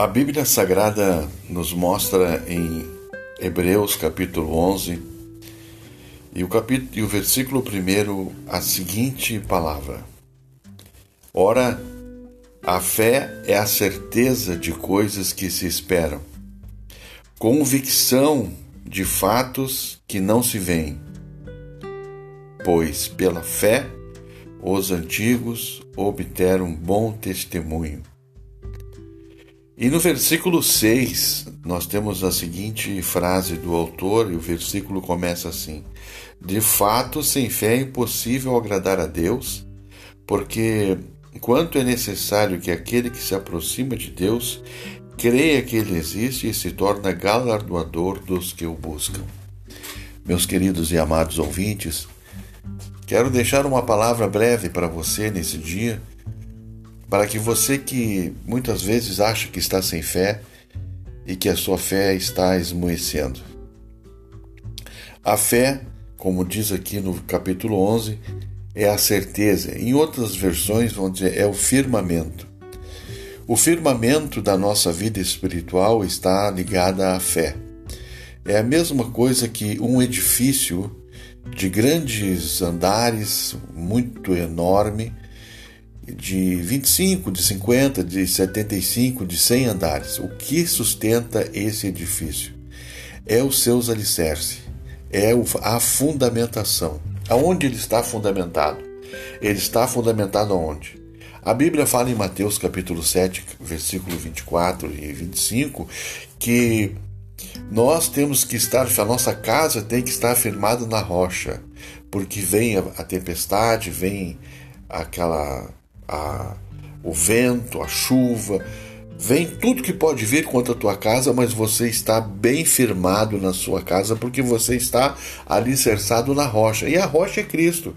A Bíblia Sagrada nos mostra em Hebreus capítulo 11 e o, capítulo, e o versículo 1 a seguinte palavra: Ora, a fé é a certeza de coisas que se esperam, convicção de fatos que não se veem. Pois pela fé os antigos obteram bom testemunho. E no versículo 6, nós temos a seguinte frase do autor, e o versículo começa assim: De fato, sem fé é impossível agradar a Deus, porque enquanto é necessário que aquele que se aproxima de Deus creia que ele existe e se torna galardoador dos que o buscam. Meus queridos e amados ouvintes, quero deixar uma palavra breve para você nesse dia para que você que muitas vezes acha que está sem fé e que a sua fé está esmoecendo. A fé, como diz aqui no capítulo 11, é a certeza. Em outras versões vão dizer é o firmamento. O firmamento da nossa vida espiritual está ligado à fé. É a mesma coisa que um edifício de grandes andares, muito enorme, de 25, de 50, de 75, de 100 andares. O que sustenta esse edifício? É os seus alicerces, é a fundamentação. Aonde ele está fundamentado? Ele está fundamentado aonde? A Bíblia fala em Mateus capítulo 7, versículo 24 e 25, que nós temos que estar, a nossa casa tem que estar firmada na rocha, porque vem a, tempestade, vem aquela a, o vento, a chuva, vem tudo que pode vir contra a tua casa, mas você está bem firmado na sua casa porque você está alicerçado na rocha. E a rocha é Cristo.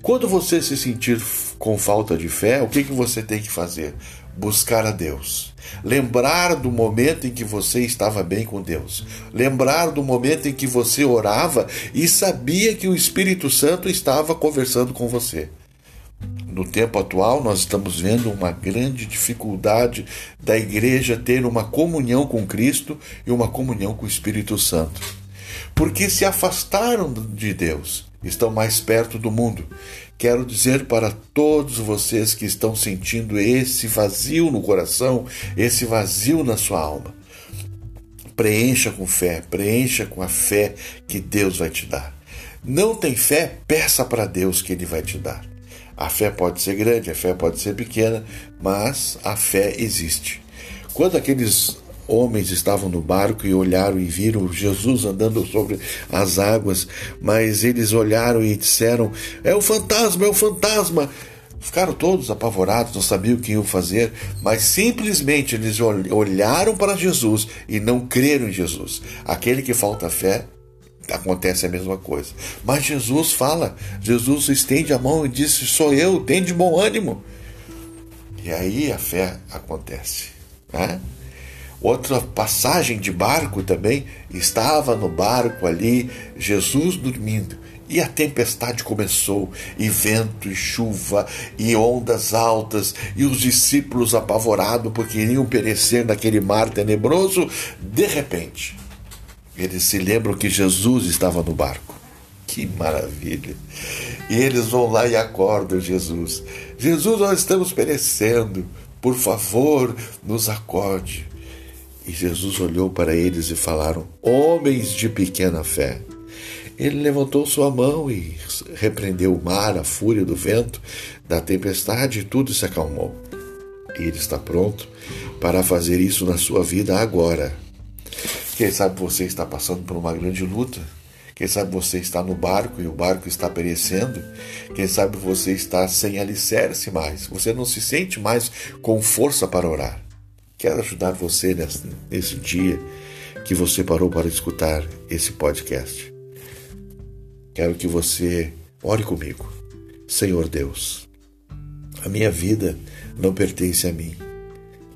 Quando você se sentir com falta de fé, o que, que você tem que fazer? Buscar a Deus. Lembrar do momento em que você estava bem com Deus. Lembrar do momento em que você orava e sabia que o Espírito Santo estava conversando com você no tempo atual, nós estamos vendo uma grande dificuldade da igreja ter uma comunhão com Cristo e uma comunhão com o Espírito Santo. Porque se afastaram de Deus, estão mais perto do mundo. Quero dizer para todos vocês que estão sentindo esse vazio no coração, esse vazio na sua alma. Preencha com fé, preencha com a fé que Deus vai te dar. Não tem fé? Peça para Deus que Ele vai te dar. A fé pode ser grande, a fé pode ser pequena, mas a fé existe. Quando aqueles homens estavam no barco e olharam e viram Jesus andando sobre as águas, mas eles olharam e disseram: É o fantasma, é o fantasma. Ficaram todos apavorados, não sabiam o que iam fazer, mas simplesmente eles olharam para Jesus e não creram em Jesus. Aquele que falta fé acontece a mesma coisa. Mas Jesus fala, Jesus estende a mão e disse: Sou eu, tem de bom ânimo. E aí a fé acontece. Né? Outra passagem de barco também, estava no barco ali, Jesus dormindo. E a tempestade começou, e vento, e chuva, e ondas altas, e os discípulos apavorados porque iriam perecer naquele mar tenebroso. De repente, eles se lembram que Jesus estava no barco. Que maravilha! E eles vão lá e acordam Jesus. Jesus, nós estamos perecendo. Por favor, nos acorde. E Jesus olhou para eles e falaram: Homens de pequena fé. Ele levantou sua mão e repreendeu o mar, a fúria do vento, da tempestade, e tudo se acalmou. E ele está pronto para fazer isso na sua vida agora. Quem sabe você está passando por uma grande luta. Quem sabe você está no barco e o barco está perecendo. Quem sabe você está sem alicerce mais. Você não se sente mais com força para orar. Quero ajudar você nesse, nesse dia que você parou para escutar esse podcast. Quero que você ore comigo. Senhor Deus, a minha vida não pertence a mim,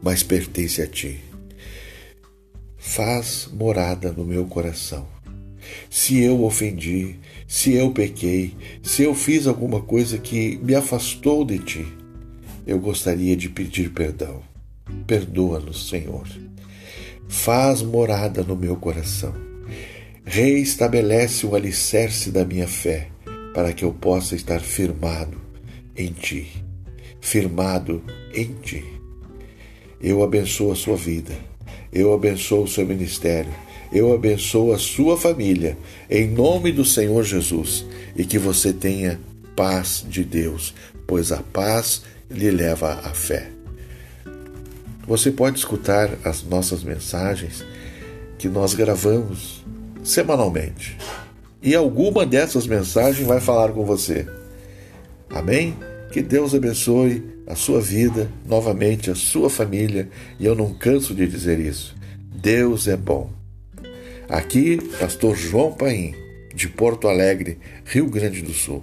mas pertence a Ti faz morada no meu coração. Se eu ofendi, se eu pequei, se eu fiz alguma coisa que me afastou de ti, eu gostaria de pedir perdão. Perdoa-nos, Senhor. Faz morada no meu coração. Reestabelece o alicerce da minha fé, para que eu possa estar firmado em Ti. Firmado em Ti. Eu abençoo a sua vida. Eu abençoo o seu ministério. Eu abençoo a sua família. Em nome do Senhor Jesus. E que você tenha paz de Deus, pois a paz lhe leva à fé. Você pode escutar as nossas mensagens que nós gravamos semanalmente. E alguma dessas mensagens vai falar com você. Amém? Que Deus abençoe a sua vida, novamente a sua família, e eu não canso de dizer isso. Deus é bom. Aqui, pastor João Paim, de Porto Alegre, Rio Grande do Sul.